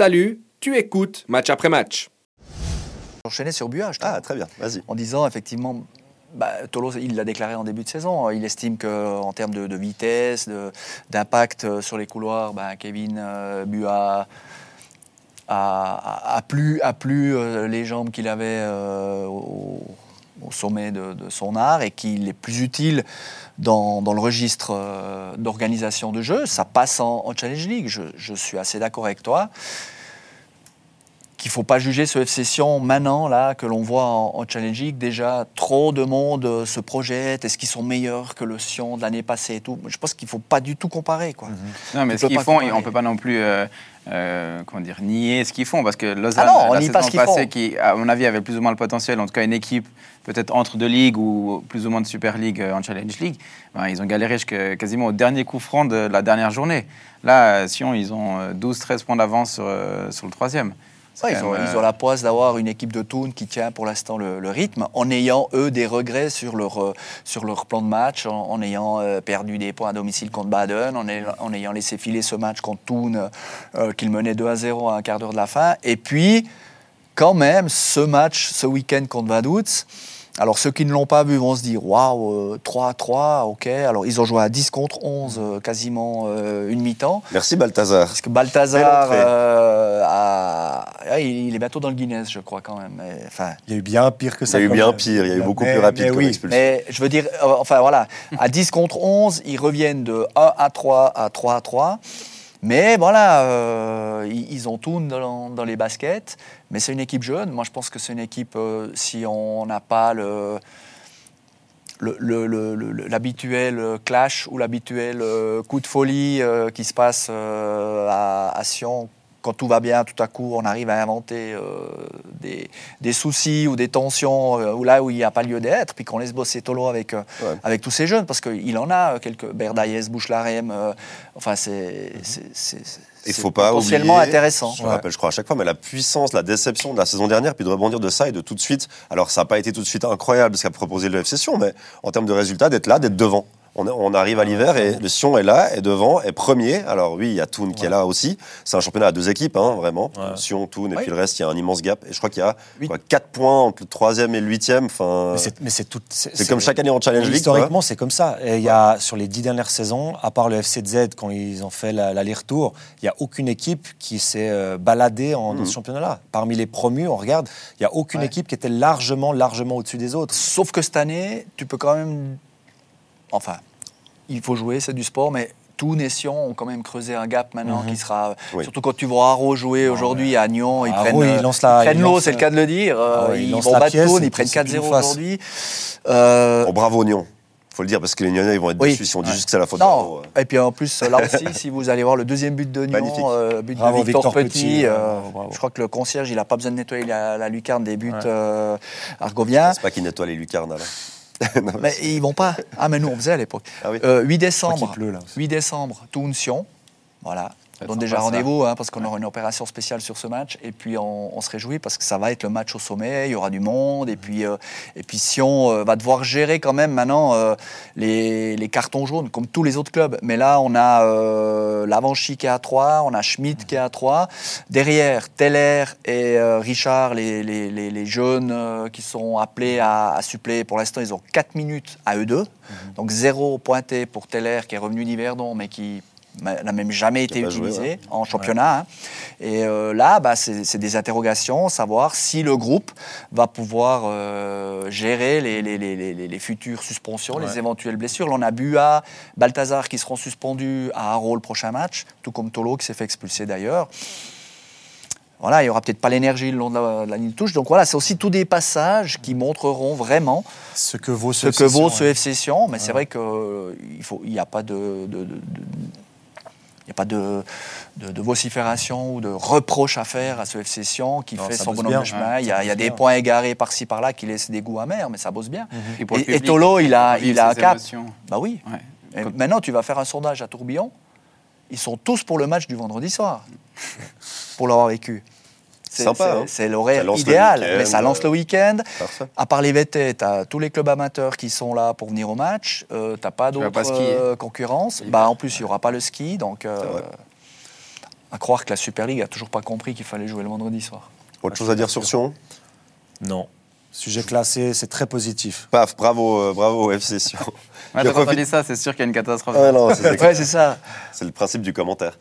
Salut, tu écoutes match après match. Enchaîner sur Buage. Ah, très bien, vas-y. En disant effectivement, bah, il l'a déclaré en début de saison. Il estime qu'en termes de, vitesse, d'impact sur les couloirs, bah, Kevin euh, a, plus, a plus euh, les jambes qu'il avait euh, au, sommet de, son art et qu'il est plus utile dans, le registre d'organisation de jeu. Ça passe en, Challenge League. Je suis assez d'accord avec toi qu'il ne faut pas juger ce FC Sion maintenant, là, que l'on voit en, Challenge League. Déjà, trop de monde euh, se projette. Est-ce qu'ils sont meilleurs que le Sion de l'année passée et tout? Je pense qu'il ne faut pas du tout comparer. Quoi. Mhm. Non, mais ce qu'ils font, on ne peut pas non plus euh, euh, comment dire, nier ce qu'ils font. Parce que Lausanne, ah non, la saison passée, qui, à mon avis, avait plus ou moins le potentiel, en tout cas une équipe peut-être entre deux ligues ou plus ou moins de Super League en Challenge League, ben, ils ont galéré quasiment au dernier coup franc de la dernière journée. Là, Sion, ils ont 12-13 points d'avance sur, sur le troisième ils, ont, ils, ont, la poisse d'avoir une équipe de Toon qui tient pour l'instant le, rythme, en ayant, eux, des regrets sur leur, euh, sur leur plan de match, en, ayant euh, perdu des points à domicile contre Baden, en, en ayant laissé filer ce match contre Toon, euh, qu'ils menaient 2 à 0 à un quart d'heure de la fin. Et puis, quand même, ce match, ce week-end contre Vaduz, alors ceux qui ne l'ont pas vu vont se dire waouh, 3 à 3, ok. Alors ils ont joué à 10 contre 11, euh, quasiment euh, une mi-temps. Merci Balthazar. Parce que Balthazar, euh, ah, il, est bientôt dans le Guinness, je crois quand même. enfin, il y a eu bien pire que ça. Il y a eu bien pire, il y a eu beaucoup plus rapide mais oui. Mais je veux dire, enfin voilà, à 10 contre 11, ils reviennent de 1 à 3 à 3 à 3. Mais voilà, euh, ils, ont tout dans, les baskets, mais c'est une équipe jeune. Moi, je pense que c'est une équipe, euh, si on n'a pas le, l'habituel clash ou l'habituel euh, coup de folie qui se passe à, à, Sion quand tout va bien, tout à coup, on arrive à inventer euh, des, soucis ou des tensions euh, ou là où il n'y a pas lieu d'être, puis qu'on laisse bosser Tolo avec, euh, avec tous ces jeunes, parce qu'il en a quelques. Berdaïs, Bouchelarem, enfin, c'est. Il faut pas potentiellement intéressant. Je rappelle, je crois à chaque fois, mais la puissance, la déception de la saison dernière, puis de rebondir de ça et de tout de suite. Alors, ça n'a pas été tout de suite incroyable ce qu'a proposé le FC Sion, mais en termes de résultats, d'être là, d'être devant on, arrive à l'hiver et le Sion est là, est devant, est premier. Alors oui, il y a Toon qui est là aussi. C'est un championnat à deux équipes, hein, vraiment. Sion, Toon, et puis le reste, il y a un immense gap. Et je crois qu'il y a 4 points entre le troisième et le huitième. Enfin, mais c'est tout. C'est comme chaque année en Challenge League. Historiquement, c'est comme ça. il y a sur les dix dernières saisons, à part le FCZ quand ils ont fait l'aller-retour, il n'y a aucune équipe qui s'est euh, baladée en, dans ce championnat-là. Parmi les promus, on regarde, il n'y a aucune équipe qui était largement, largement au-dessus des autres. Sauf que cette année, tu peux quand même enfin, il faut jouer, c'est du sport, mais tous Sion ont quand même creusé un gap maintenant qui mhm. sera. Surtout quand tu vois Haro jouer aujourd'hui à Nyon, ils prennent, l'eau, c'est le cas de le dire. Ah ils, vont battre Toon, ils prennent 4-0 aujourd'hui. Euh... Oh, bravo Nyon faut le dire parce que les Nyonnais ils vont être déçus si on dit juste que c'est la faute non. Et puis en plus là aussi si vous allez voir le deuxième but de Nyon, euh, but de Victor, Petit, euh, je crois que le concierge il a pas besoin de nettoyer la, lucarne des buts euh, argoviens. C'est pas qu'il nettoie les lucarnes là mais ils vont pas. Ah, mais nous, on faisait à l'époque. 8 ah euh, décembre. 8 décembre. Voilà. On donne déjà rendez-vous hein, parce qu'on aura une opération spéciale sur ce match et puis on, se réjouit parce que ça va être le match au sommet, il y aura du monde et puis, euh, et puis Sion euh, va devoir gérer quand même maintenant les, les, cartons jaunes comme tous les autres clubs. Mais là on a Lavanchy qui est à 3, on a Schmidt qui est à 3. Derrière, Teller et Richard, les, les, les jeunes qui sont appelés à, à suppléer. Pour l'instant ils ont 4 minutes à eux deux. Donc zéro pointé pour Teller qui est revenu d'Hiverdon mais qui n'a même jamais été utilisé en championnat. Hein. Et euh, là, bah, c'est des interrogations, savoir si le groupe va pouvoir euh, gérer les, les, les, les, futures suspensions, les éventuelles blessures. Là, on a Bua, Balthazar qui seront suspendus à Haro le prochain match, tout comme Tolo qui s'est fait expulser d'ailleurs. Voilà, il n'y aura peut-être pas l'énergie le long de la, ligne de touche. Donc voilà, c'est aussi tous des passages qui montreront vraiment ce que vaut ce, que vaut ce FC Sion. Mais c'est vrai qu'il n'y a pas de n'y a pas de, de, vocifération ou de reproche à faire à ce FC Sion qui fait son bonhomme de chemin. il y a, des points égarés par-ci par-là qui laissent des goûts amers, mais ça bosse bien. Mhm. Et, Tolo, il a, il a un cap. Bah oui. maintenant, tu vas faire un sondage à Tourbillon. Ils sont tous pour le match du vendredi soir, pour l'avoir vécu. Hein. C'est l'horaire idéal, mais ça lance le week-end. À part les VT, tu as tous les clubs amateurs qui sont là pour venir au match. Euh, tu n'as pas d'autres euh, concurrence. Bah, en plus, il n'y aura pas le ski. Donc, euh, À croire que la Super League a toujours pas compris qu'il fallait jouer le vendredi soir. Autre chose à dire sur Sion? Non. Sujet classé, c'est très positif. Paf, bravo, euh, bravo FC Sion. quand on dit ça, c'est sûr qu'il y a une catastrophe. ouais, c'est ça. C'est le principe du commentaire.